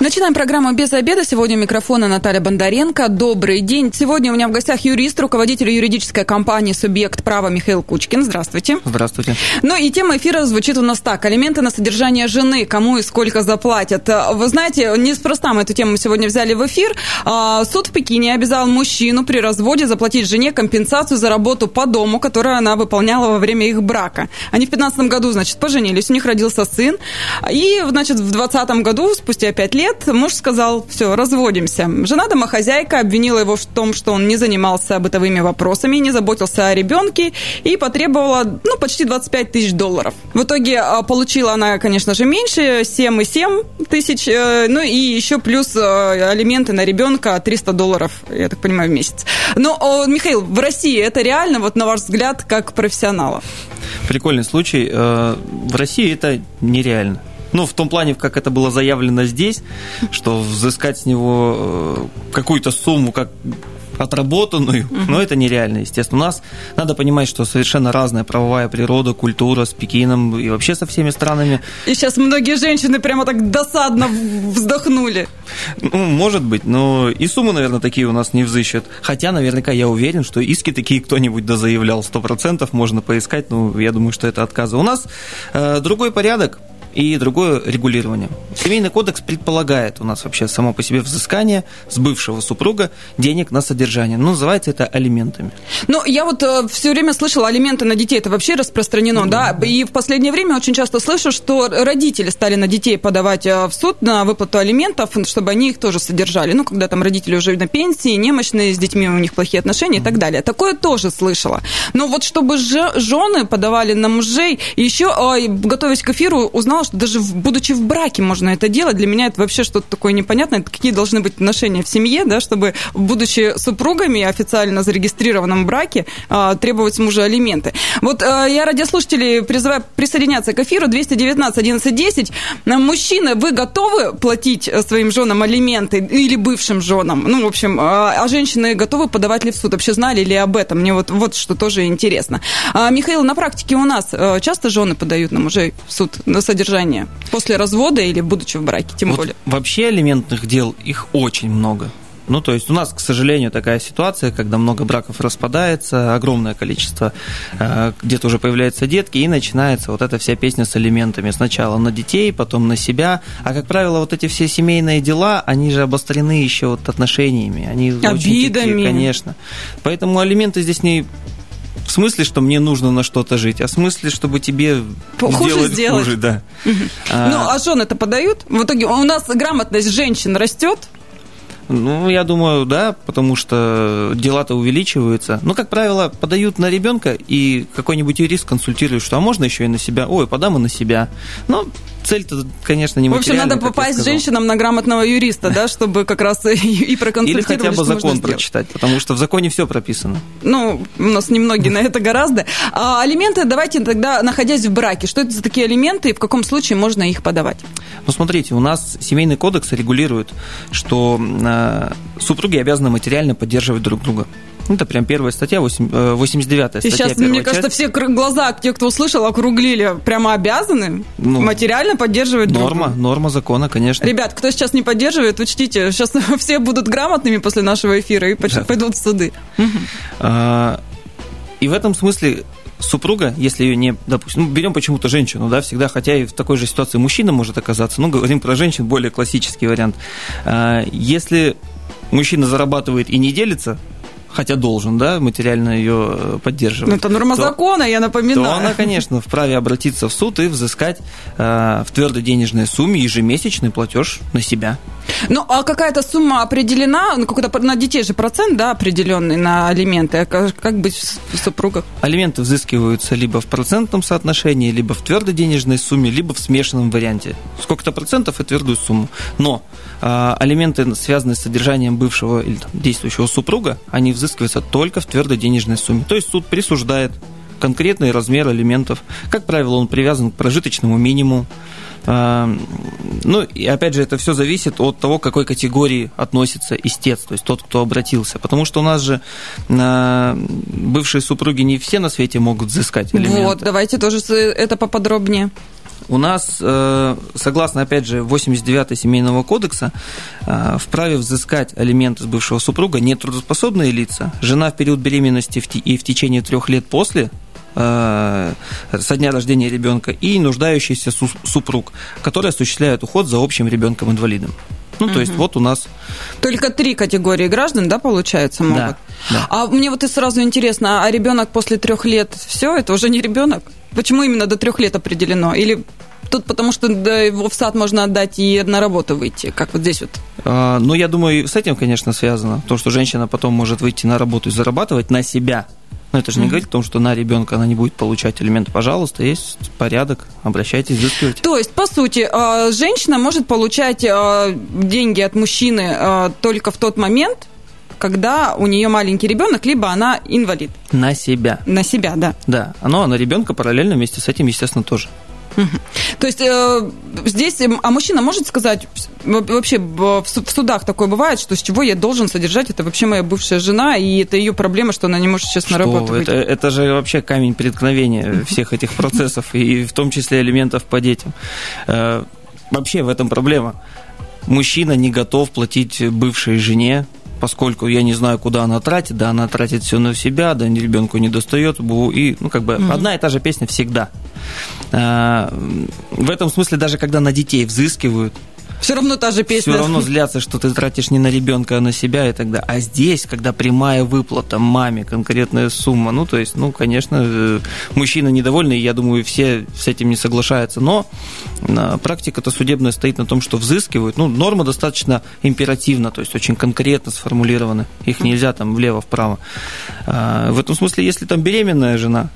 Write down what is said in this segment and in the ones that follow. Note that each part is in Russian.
Начинаем программу «Без обеда». Сегодня у микрофона Наталья Бондаренко. Добрый день. Сегодня у меня в гостях юрист, руководитель юридической компании «Субъект права» Михаил Кучкин. Здравствуйте. Здравствуйте. Ну и тема эфира звучит у нас так. Алименты на содержание жены. Кому и сколько заплатят. Вы знаете, неспроста мы эту тему сегодня взяли в эфир. А, суд в Пекине обязал мужчину при разводе заплатить жене компенсацию за работу по дому, которую она выполняла во время их брака. Они в 2015 году, значит, поженились, у них родился сын. И, значит, в 2020 году, спустя 5 лет, лет муж сказал, все, разводимся. Жена домохозяйка обвинила его в том, что он не занимался бытовыми вопросами, не заботился о ребенке и потребовала, ну, почти 25 тысяч долларов. В итоге а, получила она, конечно же, меньше, 7,7 тысяч, э, ну и еще плюс э, алименты на ребенка 300 долларов, я так понимаю, в месяц. Но, Михаил, в России это реально, вот на ваш взгляд, как профессионала? Прикольный случай. Э, в России это нереально. Ну, в том плане, как это было заявлено здесь, что взыскать с него э, какую-то сумму, как отработанную, угу. но это нереально, естественно. У нас надо понимать, что совершенно разная правовая природа, культура с Пекином и вообще со всеми странами. И сейчас многие женщины прямо так досадно вздохнули. Ну, может быть, но и суммы, наверное, такие у нас не взыщут. Хотя, наверняка, я уверен, что иски такие кто-нибудь дозаявлял, сто процентов можно поискать, но я думаю, что это отказы. У нас э, другой порядок, и другое регулирование. Семейный кодекс предполагает у нас вообще само по себе взыскание с бывшего супруга денег на содержание. Ну, называется это алиментами. Ну, я вот э, все время слышала, алименты на детей это вообще распространено, mm-hmm. да? И в последнее время очень часто слышу, что родители стали на детей подавать э, в суд на выплату алиментов, чтобы они их тоже содержали. Ну, когда там родители уже на пенсии, немощные, с детьми у них плохие отношения mm-hmm. и так далее. Такое тоже слышала. Но вот чтобы жены подавали на мужей, еще, э, готовясь к эфиру, узнала, что даже будучи в браке можно это делать. Для меня это вообще что-то такое непонятное. Какие должны быть отношения в семье, да, чтобы, будучи супругами, официально зарегистрированном браке, а, требовать с мужа алименты. Вот а, я радиослушателей призываю присоединяться к эфиру 219 11 10. Мужчины, вы готовы платить своим женам алименты или бывшим женам? Ну, в общем, а, а женщины готовы подавать ли в суд? Вообще знали ли об этом? Мне вот, вот что тоже интересно. Михаил, на практике у нас часто жены подают на мужей в суд на содержание содержания после развода или будучи в браке, тем вот более? Вообще алиментных дел их очень много. Ну, то есть у нас, к сожалению, такая ситуация, когда много браков распадается, огромное количество, э, где-то уже появляются детки, и начинается вот эта вся песня с алиментами. Сначала на детей, потом на себя. А, как правило, вот эти все семейные дела, они же обострены еще вот отношениями. Они Обидами. Такие, конечно. Поэтому алименты здесь не в смысле, что мне нужно на что-то жить, а в смысле, чтобы тебе хуже сделать, сделать. хуже, да. А... Ну, а жены это подают? В итоге у нас грамотность женщин растет, ну, я думаю, да, потому что дела-то увеличиваются. Но, как правило, подают на ребенка, и какой-нибудь юрист консультирует, что а можно еще и на себя. Ой, подам и на себя. Но цель-то, конечно, не В общем, надо попасть женщинам на грамотного юриста, да, чтобы как раз и, проконсультировать, Или хотя бы закон прочитать, потому что в законе все прописано. Ну, у нас немногие на это гораздо. А алименты давайте тогда, находясь в браке, что это за такие алименты и в каком случае можно их подавать? Ну, смотрите, у нас семейный кодекс регулирует, что э, супруги обязаны материально поддерживать друг друга. Это прям первая статья, 89 статья. И сейчас, мне кажется, все глаза, те, кто услышал, округлили. Прямо обязаны ну, материально поддерживать Норма, друг норма закона, конечно. Ребят, кто сейчас не поддерживает, учтите, сейчас все будут грамотными после нашего эфира и да. пойдут в суды. А, и в этом смысле супруга, если ее не, допустим, ну, берем почему-то женщину, да, всегда, хотя и в такой же ситуации мужчина может оказаться, ну, говорим про женщин, более классический вариант. А, если мужчина зарабатывает и не делится хотя должен, да, материально ее э, поддерживать. Ну, это норма то, закона, я напоминаю. То она, конечно, вправе обратиться в суд и взыскать э, в твердой денежной сумме ежемесячный платеж на себя. Ну, а какая-то сумма определена, ну, какой-то на детей же процент, да, определенный на алименты. А как, как быть в супругах? Алименты взыскиваются либо в процентном соотношении, либо в твердой денежной сумме, либо в смешанном варианте. Сколько-то процентов и твердую сумму. Но э, алименты, связанные с содержанием бывшего или там, действующего супруга, они взыскиваются только в твердой денежной сумме. То есть суд присуждает конкретный размер алиментов. Как правило, он привязан к прожиточному минимуму. А, ну, и опять же, это все зависит от того, к какой категории относится истец, то есть тот, кто обратился. Потому что у нас же бывшие супруги не все на свете могут взыскать элементы. Вот, давайте тоже это поподробнее. У нас, э, согласно, опять же, 89-й Семейного кодекса, э, вправе взыскать алименты с бывшего супруга нетрудоспособные лица, жена в период беременности и в течение трех лет после со дня рождения ребенка и нуждающийся супруг, который осуществляет уход за общим ребенком-инвалидом. Ну, угу. то есть вот у нас... Только три категории граждан, да, получается, могут? Да, да. А мне вот и сразу интересно, а ребенок после трех лет, все, это уже не ребенок? Почему именно до трех лет определено? Или Тут потому что да, его в сад можно отдать и на работу выйти, как вот здесь вот. А, ну, я думаю, с этим, конечно, связано. То, что женщина потом может выйти на работу и зарабатывать на себя. Но это же не mm-hmm. говорит о том, что на ребенка она не будет получать элементы. Пожалуйста, есть порядок, обращайтесь, взыскивайте. То есть, по сути, а, женщина может получать а, деньги от мужчины а, только в тот момент, когда у нее маленький ребенок, либо она инвалид. На себя. На себя, да. Да, но на ребенка параллельно вместе с этим, естественно, тоже. То есть э, здесь, а мужчина может сказать, вообще в судах такое бывает, что с чего я должен содержать, это вообще моя бывшая жена, и это ее проблема, что она не может сейчас на работу это, это же вообще камень преткновения всех этих процессов, и в том числе элементов по детям. Э, вообще в этом проблема. Мужчина не готов платить бывшей жене поскольку я не знаю, куда она тратит, да, она тратит все на себя, да, ребенку не достает, и, ну, как бы, mm-hmm. одна и та же песня всегда. А, в этом смысле, даже когда на детей взыскивают, все равно та же песня. Все равно злятся, что ты тратишь не на ребенка, а на себя и так далее. А здесь, когда прямая выплата маме, конкретная сумма, ну, то есть, ну, конечно, э, мужчина недовольный, я думаю, все с этим не соглашаются. Но практика-то судебная стоит на том, что взыскивают. Ну, норма достаточно императивна, то есть очень конкретно сформулированы. Их нельзя там влево-вправо. А, в этом смысле, если там беременная жена,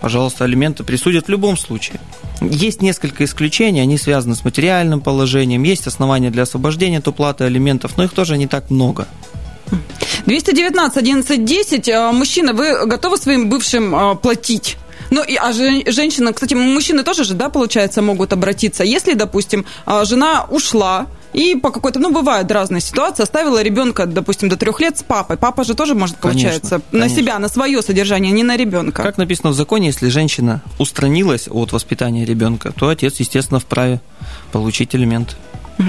пожалуйста, алименты присудят в любом случае. Есть несколько исключений, они связаны с материальным положением, есть основания для освобождения от уплаты алиментов, но их тоже не так много. 219 11 10. Мужчина, вы готовы своим бывшим а, платить? Ну, и, а женщина, кстати, мужчины тоже же, да, получается, могут обратиться. Если, допустим, а, жена ушла, и по какой-то, ну, бывают разные ситуации, оставила ребенка, допустим, до трех лет с папой. Папа же тоже может, получается, конечно, на конечно. себя, на свое содержание, не на ребенка. Как написано в законе, если женщина устранилась от воспитания ребенка, то отец, естественно, вправе получить элемент.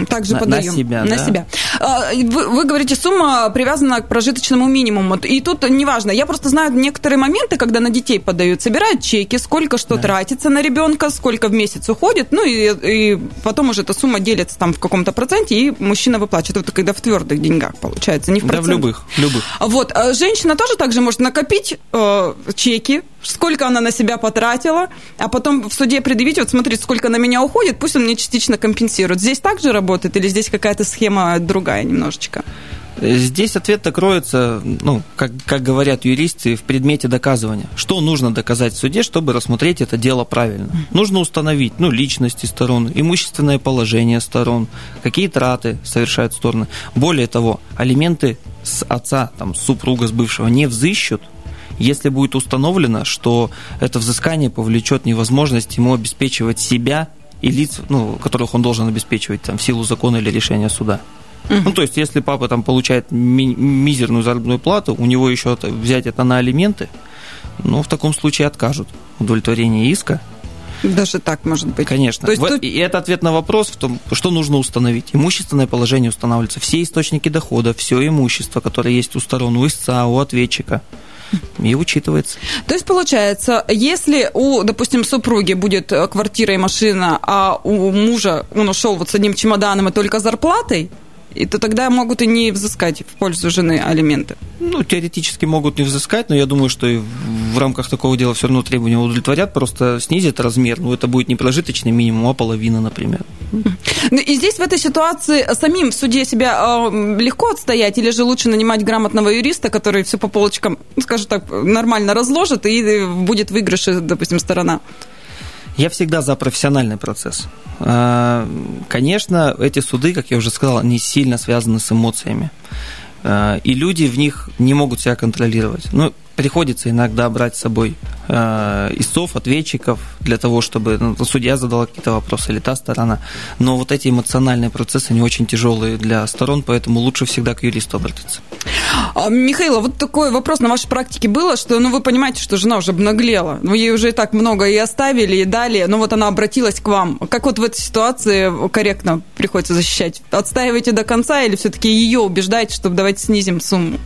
Также на, подаем. На себя, На да. себя. А, вы, вы говорите, сумма привязана к прожиточному минимуму. И тут неважно. Я просто знаю некоторые моменты, когда на детей подают, собирают чеки, сколько что да. тратится на ребенка, сколько в месяц уходит, ну и, и потом уже эта сумма делится там в каком-то проценте, и мужчина выплачивает. Это когда в твердых деньгах получается, не в процентах. Да, в любых, любых. Вот. А женщина тоже также может накопить э, чеки, сколько она на себя потратила, а потом в суде предъявить, вот смотрите, сколько на меня уходит, пусть он мне частично компенсирует. Здесь также работает или здесь какая-то схема другая немножечко? Здесь ответ-то кроется, ну, как, как говорят юристы, в предмете доказывания. Что нужно доказать в суде, чтобы рассмотреть это дело правильно? Нужно установить, ну, личности сторон, имущественное положение сторон, какие траты совершают стороны. Более того, алименты с отца, там, супруга с бывшего не взыщут, если будет установлено, что это взыскание повлечет невозможность ему обеспечивать себя и лиц, ну, которых он должен обеспечивать там, в силу закона или решения суда. Ну, то есть, если папа там получает ми- мизерную заработную плату, у него еще взять это на алименты, ну, в таком случае откажут удовлетворение иска. Даже так может быть. Конечно. То есть тут... И это ответ на вопрос в том, что нужно установить. Имущественное положение устанавливается. Все источники дохода, все имущество, которое есть у сторон, у истца, у ответчика – и учитывается. То есть, получается, если у, допустим, супруги будет э, квартира и машина, а у мужа он ушел вот с одним чемоданом и только зарплатой, и то тогда могут и не взыскать в пользу жены алименты. Ну, теоретически могут не взыскать, но я думаю, что и в рамках такого дела все равно требования удовлетворят, просто снизят размер. Ну, это будет не прожиточный минимум, а половина, например. Ну, и здесь в этой ситуации самим в суде себя э, легко отстоять, или же лучше нанимать грамотного юриста, который все по полочкам, ну, скажем так, нормально разложит, и будет выигрыш, допустим, сторона? Я всегда за профессиональный процесс. А, конечно, эти суды, как я уже сказал, они сильно связаны с эмоциями. э, и люди в них не могут себя контролировать. Ну, приходится иногда брать с собой э, истцов, ответчиков для того, чтобы ну, судья задала какие-то вопросы или та сторона. Но вот эти эмоциональные процессы, они очень тяжелые для сторон, поэтому лучше всегда к юристу обратиться. А, Михаил, вот такой вопрос на вашей практике было, что, ну, вы понимаете, что жена уже обнаглела, ну, ей уже и так много и оставили, и дали, но вот она обратилась к вам. Как вот в этой ситуации корректно приходится защищать? Отстаиваете до конца или все-таки ее убеждаете, чтобы давайте снизим сумму?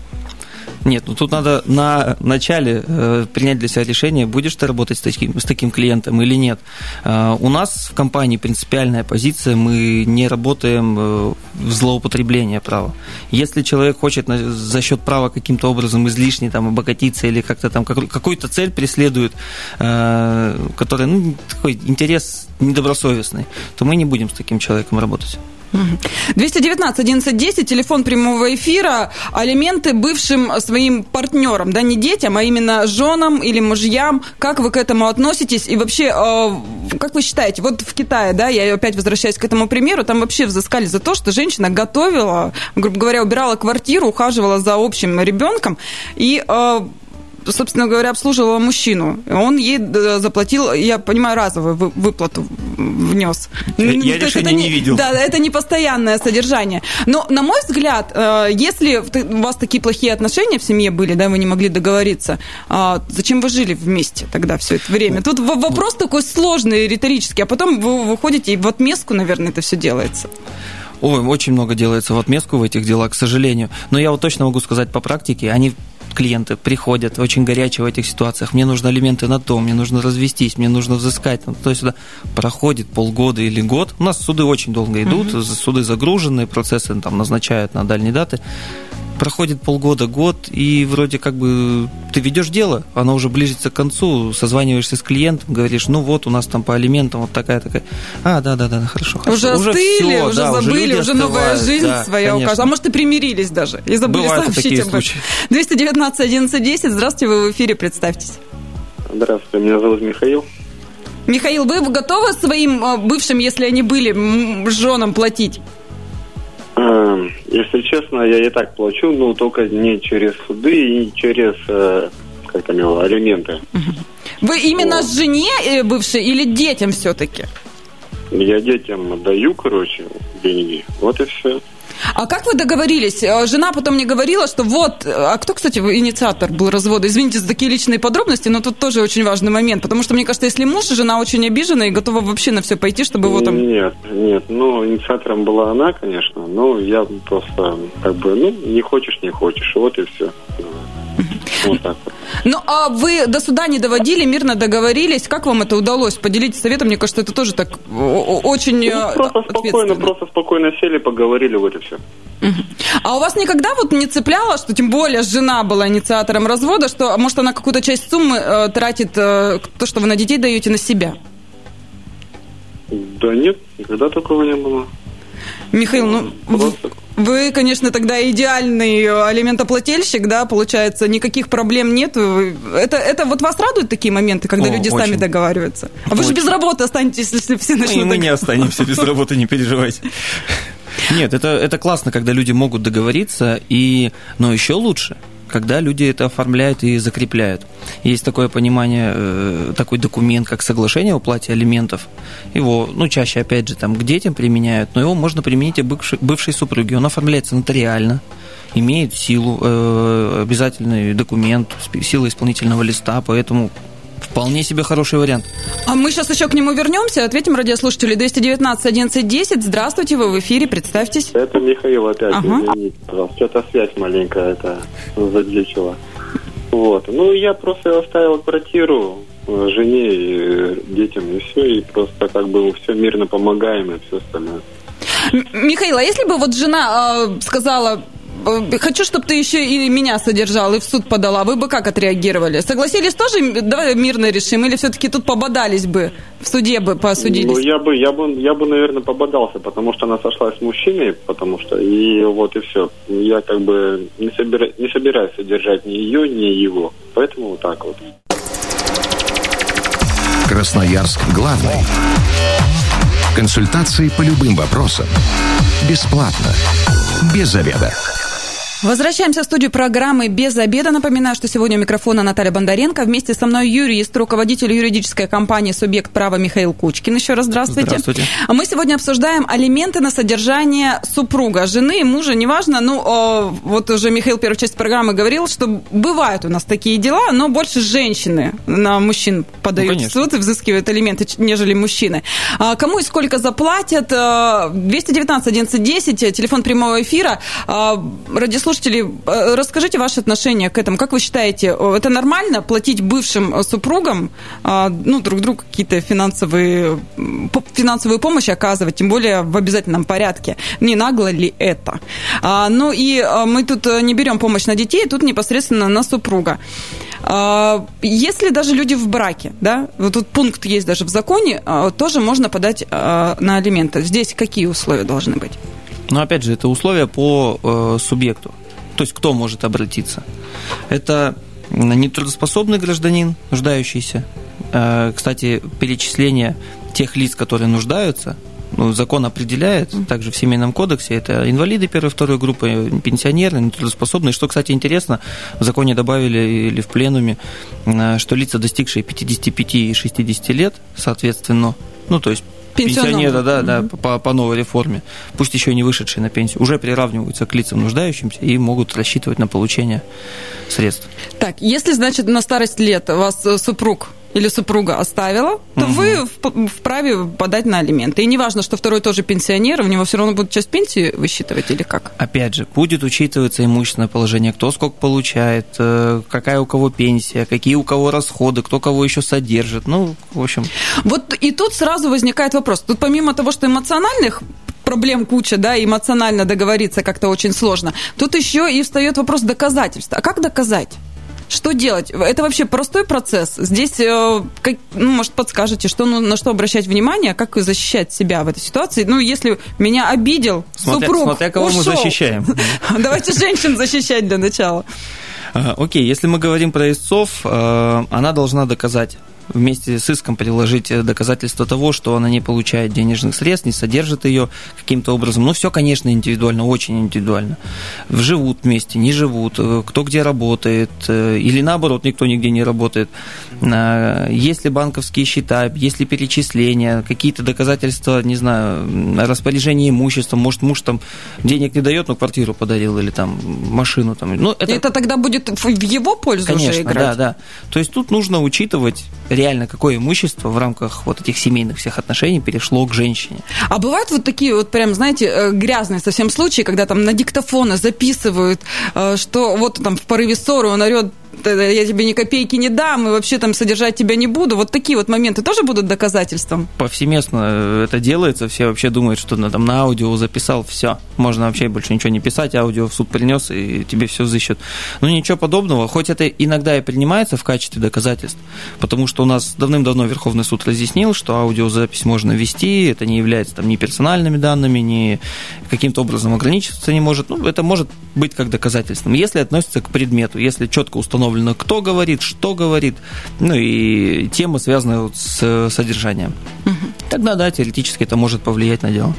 Нет, ну тут надо на начале э, принять для себя решение, будешь ты работать с таким, с таким клиентом или нет. Э, у нас в компании принципиальная позиция, мы не работаем э, в злоупотребление права. Если человек хочет на, за счет права каким-то образом излишне там, обогатиться или как-то там как, какую-то цель преследует, э, которая, ну, такой интерес недобросовестный, то мы не будем с таким человеком работать. 219 1110, телефон прямого эфира, алименты бывшим своим партнерам, да, не детям, а именно женам или мужьям. Как вы к этому относитесь? И вообще, э, как вы считаете, вот в Китае, да, я опять возвращаюсь к этому примеру, там вообще взыскали за то, что женщина готовила, грубо говоря, убирала квартиру, ухаживала за общим ребенком, и э, собственно говоря, обслуживала мужчину. Он ей э, заплатил, я понимаю, разовую выплату внес. Я, я решение не, не видел. Да, это не постоянное содержание. Но, на мой взгляд, э, если у вас такие плохие отношения в семье были, да, вы не могли договориться, а зачем вы жили вместе тогда все это время? Тут вопрос такой сложный, риторический, а потом вы выходите и в отместку, наверное, это все делается. Ой, очень много делается в отместку в этих делах, к сожалению. Но я вот точно могу сказать по практике, они клиенты приходят очень горячие в этих ситуациях, мне нужны алименты на то, мне нужно развестись, мне нужно взыскать, там, то есть сюда проходит полгода или год. У нас суды очень долго идут, угу. суды загруженные, процессы там назначают на дальние даты проходит полгода, год, и вроде как бы ты ведешь дело, оно уже ближется к концу, созваниваешься с клиентом, говоришь, ну вот у нас там по алиментам вот такая такая. А, да, да, да, хорошо. хорошо. Уже остыли, уже, уже да, забыли, уже, уже новая жизнь да, своя указывает. А может и примирились даже и забыли Бывают сообщить об этом. 219 11 10, здравствуйте, вы в эфире, представьтесь. Здравствуйте, меня зовут Михаил. Михаил, вы готовы своим э, бывшим, если они были, женам платить? Эм, если честно, я и так плачу, но только не через суды и через, э, как там его, алименты. Вы именно вот. жене э, бывшей или детям все-таки? Я детям даю, короче, деньги. Вот и все. А как вы договорились? Э, жена потом мне говорила, что вот... А кто, кстати, инициатор был развода? Извините за такие личные подробности, но тут тоже очень важный момент. Потому что, мне кажется, если муж, жена очень обижена и готова вообще на все пойти, чтобы его там... Нет, нет. Ну, инициатором была она, конечно. Но я просто как бы, ну, не хочешь, не хочешь. Вот и все. Вот так вот. Ну, а вы до суда не доводили, мирно договорились? Как вам это удалось? Поделитесь советом, мне кажется, это тоже так очень ну, э, просто спокойно, просто спокойно сели, поговорили, вот и все. А у вас никогда вот не цепляло, что тем более жена была инициатором развода, что, может, она какую-то часть суммы э, тратит, э, то, что вы на детей даете, на себя? Да нет, никогда такого не было. Михаил, ну, просто... Вы, конечно, тогда идеальный алиментоплательщик, да, получается, никаких проблем нет. Это, это вот вас радуют такие моменты, когда О, люди очень. сами договариваются? А вы очень. же без работы останетесь, если все начнут... И мы не останемся без работы, не переживайте. Нет, это, это классно, когда люди могут договориться, и, но еще лучше – когда люди это оформляют и закрепляют. Есть такое понимание, э, такой документ, как соглашение о уплате алиментов. Его, ну, чаще, опять же, там, к детям применяют, но его можно применить и бывшей, бывшей супруге. Он оформляется нотариально, имеет силу, э, обязательный документ, сила исполнительного листа, поэтому Вполне себе хороший вариант. А мы сейчас еще к нему вернемся, ответим радиослушателю 219 11 10. Здравствуйте, вы в эфире, представьтесь. Это Михаил опять, ага. извините, пожалуйста. Что-то связь маленькая это заглючила. Вот. Ну, я просто оставил квартиру э, жене и детям, и все, и просто как бы все мирно помогаем, и все остальное. Михаил, а если бы вот жена э, сказала, Э, хочу, чтобы ты еще и меня содержал, и в суд подала, вы бы как отреагировали? Согласились тоже, давай мирно решим, или все-таки тут пободались бы, в суде бы посудились? Ну, я бы, я бы, я бы, наверное, пободался, потому что она сошлась с мужчиной, потому что, и вот и все. Я как бы не, собира, не собираюсь содержать ни ее, ни его, поэтому вот так вот. Красноярск главный. Консультации по любым вопросам. Бесплатно. Без заведа. Возвращаемся в студию программы «Без обеда». Напоминаю, что сегодня у микрофона Наталья Бондаренко. Вместе со мной юрист, руководитель юридической компании «Субъект права» Михаил Кучкин. Еще раз здравствуйте. Здравствуйте. Мы сегодня обсуждаем алименты на содержание супруга, жены, мужа, неважно. Ну, вот уже Михаил первую часть программы говорил, что бывают у нас такие дела, но больше женщины на мужчин подают ну, в суд и взыскивают алименты, нежели мужчины. А кому и сколько заплатят? 219 1110, телефон прямого эфира. А, слушатели, э, расскажите ваше отношение к этому. Как вы считаете, это нормально платить бывшим э, супругам, ну, друг другу какие-то финансовые, финансовую помощь оказывать, тем более в обязательном порядке? Не нагло ли это? А, ну и э, мы тут не берем помощь на детей, тут непосредственно на супруга. А, если даже люди в браке, да, вот тут пункт есть даже в законе, тоже можно подать на алименты. Здесь какие условия должны быть? Но опять же, это условия по э, субъекту то есть кто может обратиться. Это нетрудоспособный гражданин, нуждающийся. Э, кстати, перечисление тех лиц, которые нуждаются, ну, закон определяет, также в Семейном кодексе, это инвалиды первой и второй группы, пенсионеры, нетрудоспособные. Что, кстати, интересно, в законе добавили или в пленуме, э, что лица, достигшие 55 и 60 лет, соответственно, ну, то есть пенсионера, да, да, по, по новой реформе, пусть еще не вышедшие на пенсию, уже приравниваются к лицам нуждающимся и могут рассчитывать на получение средств. Так, если, значит, на старость лет вас э, супруг или супруга оставила, то угу. вы вправе подать на алименты. И неважно, что второй тоже пенсионер, у него все равно будут часть пенсии высчитывать или как? Опять же, будет учитываться имущественное положение, кто сколько получает, э, какая у кого пенсия, какие у кого расходы, кто кого еще содержит. Ну, в общем. Вот и тут сразу возникает вопрос. Тут помимо того, что эмоциональных проблем куча, да, эмоционально договориться как-то очень сложно. Тут еще и встает вопрос доказательства. А как доказать? Что делать? Это вообще простой процесс. Здесь, э, как, ну, может, подскажете, что, ну, на что обращать внимание, как защищать себя в этой ситуации. Ну, если меня обидел смотря, супруг, Смотря кого ушел. мы защищаем. Давайте женщин защищать для начала. Окей, если мы говорим про истцов, э, она должна доказать вместе с иском приложить доказательства того, что она не получает денежных средств, не содержит ее каким-то образом. Ну, все, конечно, индивидуально, очень индивидуально. Живут вместе, не живут, э, кто где работает, э, или наоборот, никто нигде не работает. Есть ли банковские счета, есть ли перечисления, какие-то доказательства, не знаю, распоряжение имуществом, может, муж там денег не дает, но квартиру подарил или там машину. Там. Ну, это... это тогда будет в его пользу Конечно, уже играть? да, да. То есть тут нужно учитывать реально какое имущество в рамках вот этих семейных всех отношений перешло к женщине. А бывают вот такие вот прям, знаете, э, грязные совсем случаи, когда там на диктофоны записывают, э, что вот там в порыве ссоры он орет я тебе ни копейки не дам, и вообще там содержать тебя не буду. Вот такие вот моменты тоже будут доказательством? Повсеместно это делается, все вообще думают, что на, там, на аудио записал, все, можно вообще больше ничего не писать, аудио в суд принес, и тебе все взыщут. Но ничего подобного, хоть это иногда и принимается в качестве доказательств, потому что у нас давным-давно Верховный суд разъяснил, что аудиозапись можно вести, это не является там ни персональными данными, ни каким-то образом ограничиваться не может. Ну, это может быть как доказательством, если относится к предмету, если четко установлено установлено, кто говорит, что говорит, ну и темы, связанные с содержанием. Угу. Тогда, да, теоретически это может повлиять на дело.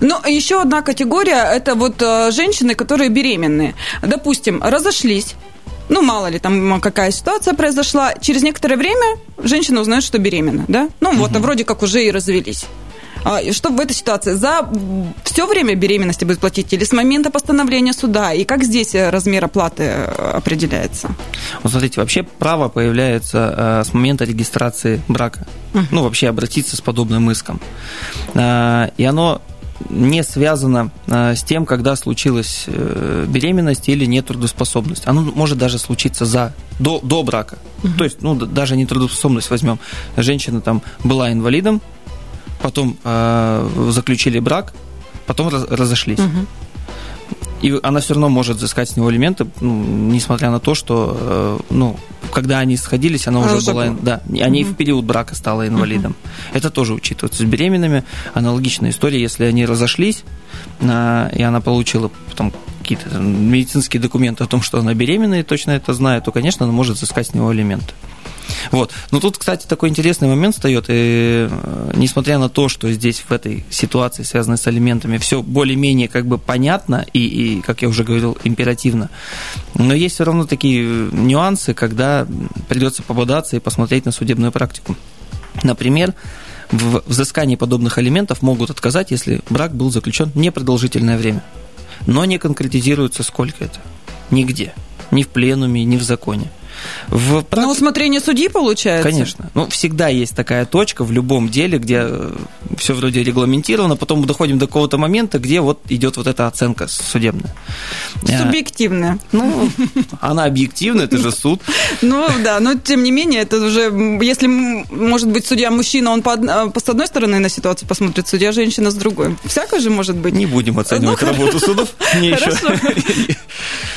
Ну, еще одна категория – это вот э, женщины, которые беременные. Допустим, разошлись, ну, мало ли, там какая ситуация произошла. Через некоторое время женщина узнает, что беременна, да? Ну, вот, угу. вроде как уже и развелись. А, что в этой ситуации? За все время беременности будет платить или с момента постановления суда? И как здесь э, размер оплаты э, определяется? Вот смотрите, вообще право появляется э, с момента регистрации брака. Uh-huh. Ну, вообще обратиться с подобным иском. И оно не связано с тем, когда случилась беременность или нетрудоспособность. Оно может даже случиться за, до, до брака. Uh-huh. То есть, ну, даже нетрудоспособность возьмем. Женщина там была инвалидом, потом э, заключили брак, потом раз, разошлись. Угу. И она все равно может взыскать с него алименты, ну, несмотря на то, что, э, ну, когда они сходились, она, она уже была, была, да, они угу. в период брака стала инвалидом. Угу. Это тоже учитывается. С беременными аналогичная история, если они разошлись, э, и она получила потом какие-то медицинские документы о том, что она беременна и точно это знает, то, конечно, она может взыскать с него алименты. Вот. Но тут, кстати, такой интересный момент встает, и э, несмотря на то, что здесь в этой ситуации, связанной с алиментами, все более-менее как бы понятно и, и, как я уже говорил, императивно, но есть все равно такие нюансы, когда придется пободаться и посмотреть на судебную практику. Например, в взыскании подобных алиментов могут отказать, если брак был заключен непродолжительное время. Но не конкретизируется, сколько это. Нигде. Ни в пленуме, ни в законе. В практи... На усмотрение судьи получается? Конечно. Ну, всегда есть такая точка в любом деле, где э, все вроде регламентировано, потом мы доходим до какого-то момента, где вот идет вот эта оценка судебная. Э, Субъективная. Ну, она объективная, это же суд. Ну, да, но тем не менее, это уже, если, может быть, судья мужчина, он по, э, по с одной стороны на ситуацию посмотрит, судья женщина с другой. Всякое же может быть. Не будем оценивать ну, работу судов. Мне еще.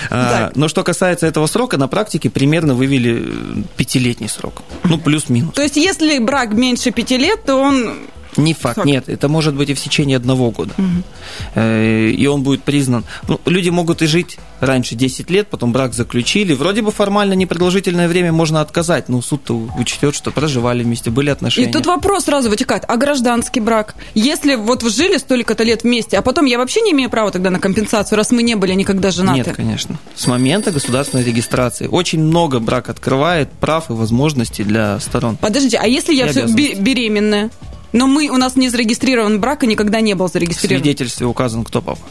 А, но что касается этого срока, на практике примерно вывели э, пятилетний срок. Ну, плюс-минус. То есть, если брак меньше пяти лет, то он не факт, факт, нет, это может быть и в течение одного года. Угу. И он будет признан. Ну, люди могут и жить раньше 10 лет, потом брак заключили. Вроде бы формально непродолжительное время можно отказать, но суд-то учтет, что проживали вместе, были отношения. И тут вопрос сразу вытекает, а гражданский брак? Если вот вы жили столько-то лет вместе, а потом я вообще не имею права тогда на компенсацию, раз мы не были никогда женаты? Нет, конечно. С момента государственной регистрации очень много брак открывает прав и возможностей для сторон. Подождите, а если я все беременная? Но мы, у нас не зарегистрирован брак и никогда не был зарегистрирован. В свидетельстве указан кто папа.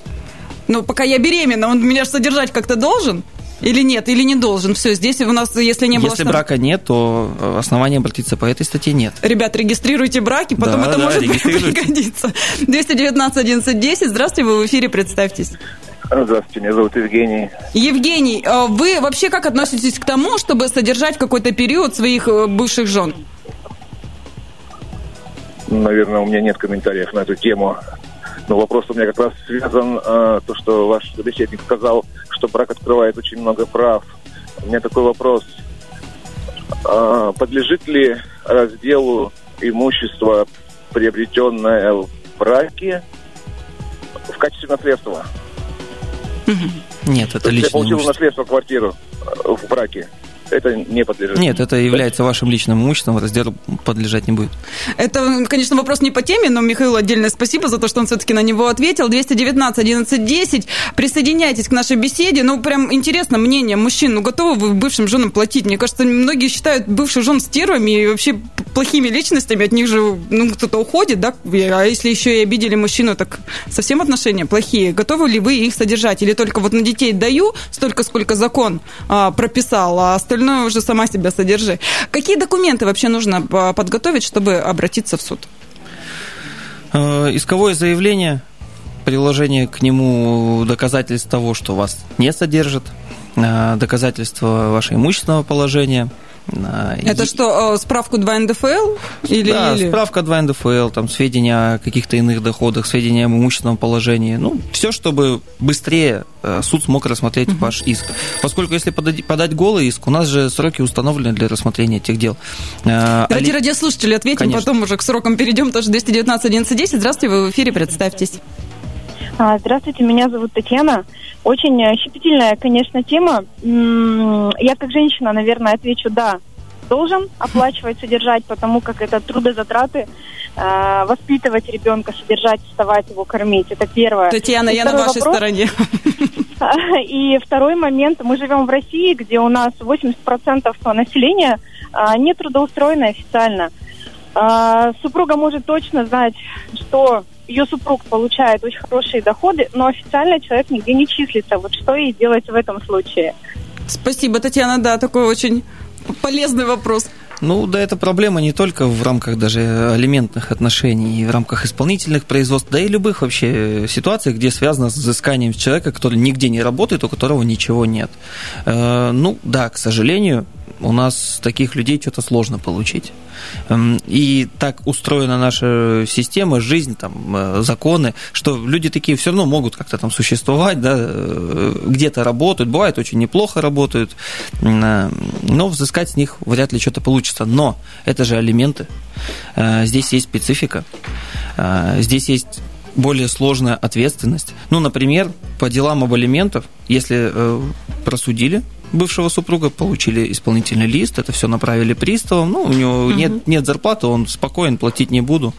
Ну, пока я беременна, он меня же содержать как-то должен? Или нет, или не должен. Все, здесь у нас, если не было... Если основ... брака нет, то э, основания обратиться по этой статье нет. Ребят, регистрируйте браки, потом да, это да, может пригодиться. 219 11 10. Здравствуйте, вы в эфире, представьтесь. Здравствуйте, меня зовут Евгений. Евгений, а вы вообще как относитесь к тому, чтобы содержать какой-то период своих э, бывших жен? Наверное, у меня нет комментариев на эту тему. Но вопрос у меня как раз связан, э, то, что ваш собеседник сказал, что брак открывает очень много прав. У меня такой вопрос. Э, подлежит ли разделу имущества, приобретенное в браке, в качестве наследства? Нет, это личное Я получил имущество. наследство квартиру э, в браке это не подлежит. Нет, это является вашим личным имуществом, разделу подлежать не будет. Это, конечно, вопрос не по теме, но Михаилу отдельное спасибо за то, что он все-таки на него ответил. 219 11 10. Присоединяйтесь к нашей беседе. Ну, прям интересно мнение мужчин. Ну, готовы вы бывшим женам платить? Мне кажется, многие считают бывших жен стервами и вообще плохими личностями. От них же, ну, кто-то уходит, да? А если еще и обидели мужчину, так совсем отношения плохие. Готовы ли вы их содержать? Или только вот на детей даю столько, сколько закон а, прописал, а остальное остальное уже сама себя содержи. Какие документы вообще нужно подготовить, чтобы обратиться в суд? Э, исковое заявление, приложение к нему доказательств того, что вас не содержит, э, доказательства вашего имущественного положения – это и... что, э, справку 2 НДФЛ? Или, да, или... справка 2 НДФЛ, там, сведения о каких-то иных доходах, сведения о имущественном положении. Ну, все, чтобы быстрее э, суд смог рассмотреть угу. ваш иск. Поскольку если подать, подать голый иск, у нас же сроки установлены для рассмотрения этих дел. Э, Давайте Али... радиослушатели ответим, Конечно. потом уже к срокам перейдем. Тоже 219 11 10. Здравствуйте, вы в эфире, представьтесь. А, здравствуйте, меня зовут Татьяна. Очень э, щепетильная, конечно, тема. Я как женщина, наверное, отвечу «да». Должен оплачивать, содержать, потому как это трудозатраты. Э, воспитывать ребенка, содержать, вставать его, кормить. Это первое. Татьяна, И я на вашей вопрос. стороне. И второй момент. Мы живем в России, где у нас 80% населения а, не трудоустроено официально. А, супруга может точно знать, что ее супруг получает очень хорошие доходы, но официально человек нигде не числится. Вот что ей делать в этом случае? Спасибо, Татьяна, да, такой очень полезный вопрос. Ну, да, это проблема не только в рамках даже алиментных отношений, и в рамках исполнительных производств, да и любых вообще ситуаций, где связано с взысканием человека, который нигде не работает, у которого ничего нет. Э, ну, да, к сожалению, у нас таких людей что-то сложно получить. Эм, и так устроена наша система, жизнь, там, э, законы, что люди такие все равно могут как-то там существовать, да, э, где-то работают, бывает очень неплохо работают, э, но взыскать с них вряд ли что-то получится. Но это же алименты, здесь есть специфика, здесь есть более сложная ответственность. Ну, например, по делам об алиментах если э, просудили бывшего супруга, получили исполнительный лист, это все направили приставам, ну, у него угу. нет, нет зарплаты, он спокоен, платить не буду.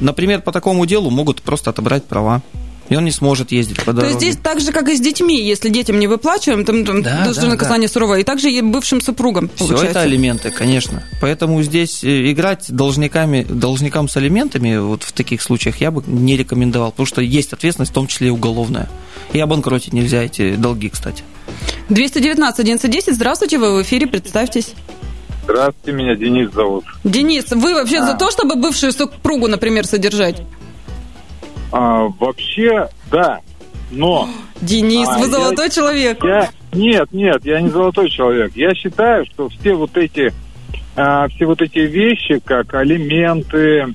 Например, по такому делу могут просто отобрать права и он не сможет ездить по дороге. То есть здесь так же, как и с детьми, если детям не выплачиваем, там, там да, должно да, наказание да. суровое, и также и бывшим супругам, Все это алименты, конечно. Поэтому здесь э, играть должниками, должникам с алиментами вот в таких случаях я бы не рекомендовал, потому что есть ответственность, в том числе и уголовная. И обанкротить нельзя эти долги, кстати. 219 1110, здравствуйте, вы в эфире, представьтесь. Здравствуйте, меня Денис зовут. Денис, вы вообще а. за то, чтобы бывшую супругу, например, содержать? А, вообще, да, но... Денис, а, вы золотой я, человек. Я, нет, нет, я не золотой человек. Я считаю, что все вот эти, а, все вот эти вещи, как алименты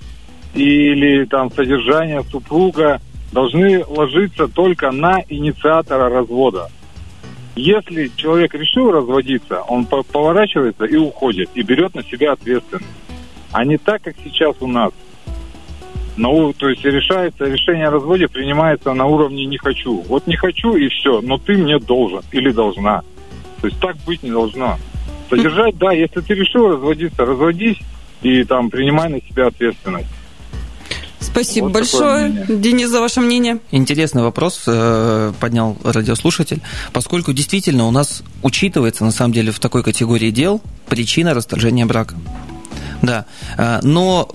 или там содержание супруга, должны ложиться только на инициатора развода. Если человек решил разводиться, он поворачивается и уходит, и берет на себя ответственность. А не так, как сейчас у нас – на, то есть решается, решение о разводе принимается на уровне «не хочу». Вот не хочу и все, но ты мне должен или должна. То есть так быть не должно. Содержать, да, если ты решил разводиться, разводись и там принимай на себя ответственность. Спасибо вот большое, Денис, за ваше мнение. Интересный вопрос э, поднял радиослушатель, поскольку действительно у нас учитывается, на самом деле, в такой категории дел причина расторжения брака. Да, а, но,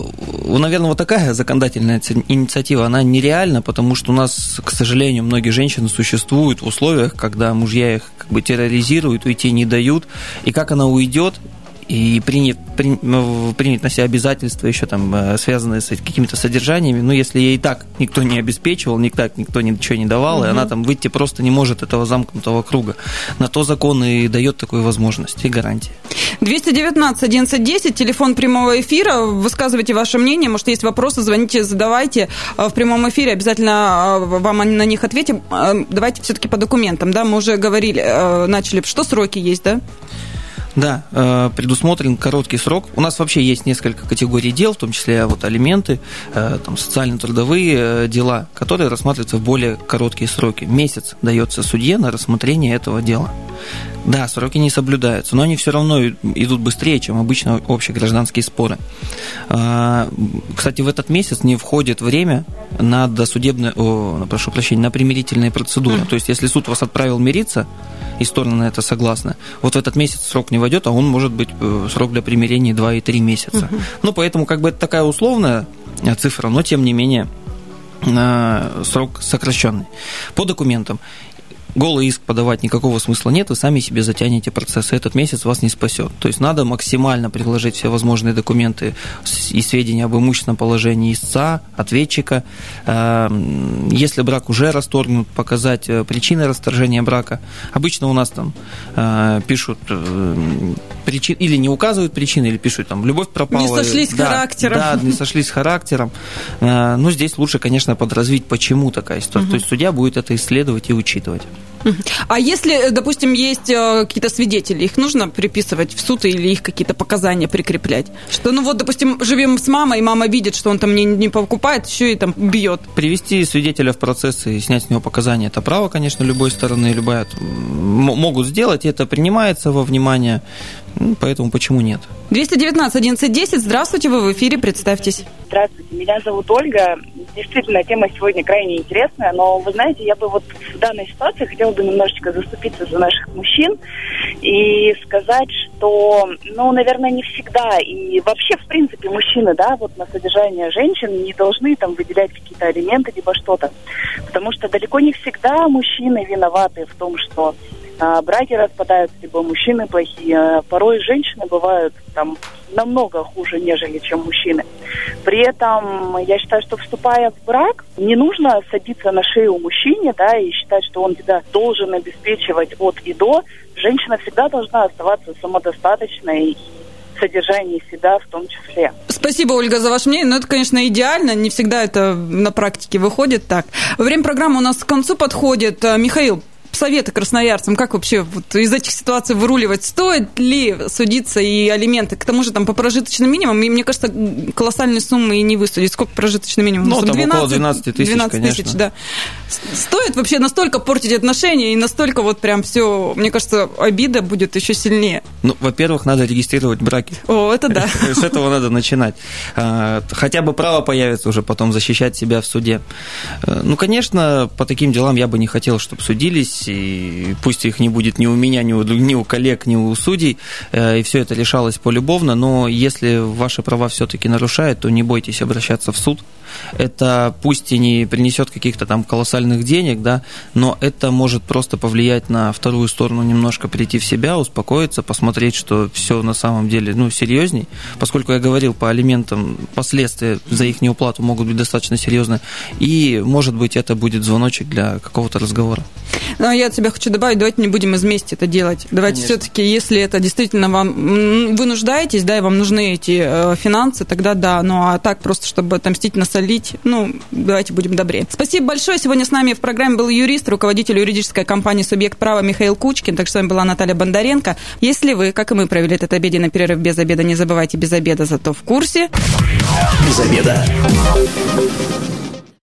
наверное, вот такая законодательная инициатива, она нереальна, потому что у нас, к сожалению, многие женщины существуют в условиях, когда мужья их как бы терроризируют, уйти не дают, и как она уйдет, и принять, ну, принять на себя обязательства еще там э, связанные с какими-то содержаниями, ну, если ей и так никто не обеспечивал, никто, никто ничего не давал, угу. и она там выйти просто не может этого замкнутого круга. На то закон и дает такую возможность и гарантии. 219 1110, телефон прямого эфира, высказывайте ваше мнение, может, есть вопросы, звоните, задавайте э, в прямом эфире, обязательно э, вам на них ответим. Давайте все-таки по документам, да, мы уже говорили, начали, что сроки есть, да? Да, э, предусмотрен короткий срок. У нас вообще есть несколько категорий дел, в том числе вот алименты, э, там, социально-трудовые э, дела, которые рассматриваются в более короткие сроки. Месяц дается судье на рассмотрение этого дела. Да, сроки не соблюдаются, но они все равно идут быстрее, чем обычно общегражданские споры. Кстати, в этот месяц не входит время на досудебное, о, прошу прощения, на примирительные процедуры. То есть, если суд вас отправил мириться, и стороны на это согласны. Вот в этот месяц срок не войдет, а он может быть э, срок для примирения 2 и 3 месяца. Ну, поэтому как бы это такая условная э, цифра, но тем не менее э, срок сокращенный. По документам голый иск подавать никакого смысла нет, вы сами себе затянете процесс, и этот месяц вас не спасет. То есть надо максимально приложить все возможные документы и сведения об имущественном положении истца, ответчика. Эм, если брак уже расторгнут, показать э, причины расторжения брака. Обычно у нас там э, пишут э, причин, или не указывают причины, или пишут там любовь пропала. Не сошлись да, характером. Да, не сошлись с характером. Но здесь лучше, конечно, подразвить, почему такая ситуация. Угу. То есть судья будет это исследовать и учитывать. А если, допустим, есть э, какие-то свидетели, их нужно приписывать в суд или их какие-то показания прикреплять? Что, ну вот, допустим, живем с мамой, и мама видит, что он там не, не покупает, еще и там бьет. Привести свидетеля в процесс и снять с него показания – это право, конечно, любой стороны, любая могут сделать, это принимается во внимание. Ну, поэтому почему нет? 219 1110, здравствуйте, вы в эфире, представьтесь. Здравствуйте, меня зовут Ольга. Действительно, тема сегодня крайне интересная, но вы знаете, я бы вот в данной ситуации хотела бы немножечко заступиться за наших мужчин и сказать, что, ну, наверное, не всегда и вообще, в принципе, мужчины, да, вот на содержание женщин не должны там выделять какие-то алименты либо что-то, потому что далеко не всегда мужчины виноваты в том, что браки распадаются, либо мужчины плохие. А порой женщины бывают там намного хуже, нежели чем мужчины. При этом я считаю, что вступая в брак, не нужно садиться на шею мужчине, да, и считать, что он тебя должен обеспечивать от и до. Женщина всегда должна оставаться самодостаточной содержании себя в том числе. Спасибо, Ольга, за ваше мнение. Но это, конечно, идеально. Не всегда это на практике выходит так. Время программы у нас к концу подходит. Михаил, советы красноярцам, как вообще вот из этих ситуаций выруливать? Стоит ли судиться и алименты? К тому же там по прожиточным минимумам, и мне кажется, колоссальные суммы и не высудить. Сколько прожиточный минимум? Ну, там 12, около 12 тысяч, 12 конечно. тысяч, да. Стоит вообще настолько портить отношения и настолько вот прям все, мне кажется, обида будет еще сильнее. Ну, во-первых, надо регистрировать браки. О, это да. С этого надо начинать. А, хотя бы право появится уже потом защищать себя в суде. Э, ну, конечно, по таким делам я бы не хотел, чтобы судились и пусть их не будет ни у меня, ни у, ни у коллег, ни у судей, э, и все это решалось полюбовно, но если ваши права все-таки нарушают, то не бойтесь обращаться в суд, это пусть и не принесет каких-то там колоссальных денег, да, но это может просто повлиять на вторую сторону, немножко прийти в себя, успокоиться, посмотреть, что все на самом деле, ну, серьезней, поскольку я говорил по алиментам, последствия за их неуплату могут быть достаточно серьезные, и, может быть, это будет звоночек для какого-то разговора. А я от себя хочу добавить, давайте не будем из мести это делать. Давайте все-таки, если это действительно вам, вы нуждаетесь, да, и вам нужны эти э, финансы, тогда да, ну, а так просто, чтобы отомстить на солить, ну, давайте будем добрее. Спасибо большое. Сегодня с нами в программе был юрист, руководитель юридической компании «Субъект права» Михаил Кучкин. Так что с вами была Наталья Бондаренко. Если вы, как и мы, провели этот обеденный перерыв без обеда, не забывайте без обеда, зато в курсе. Без обеда.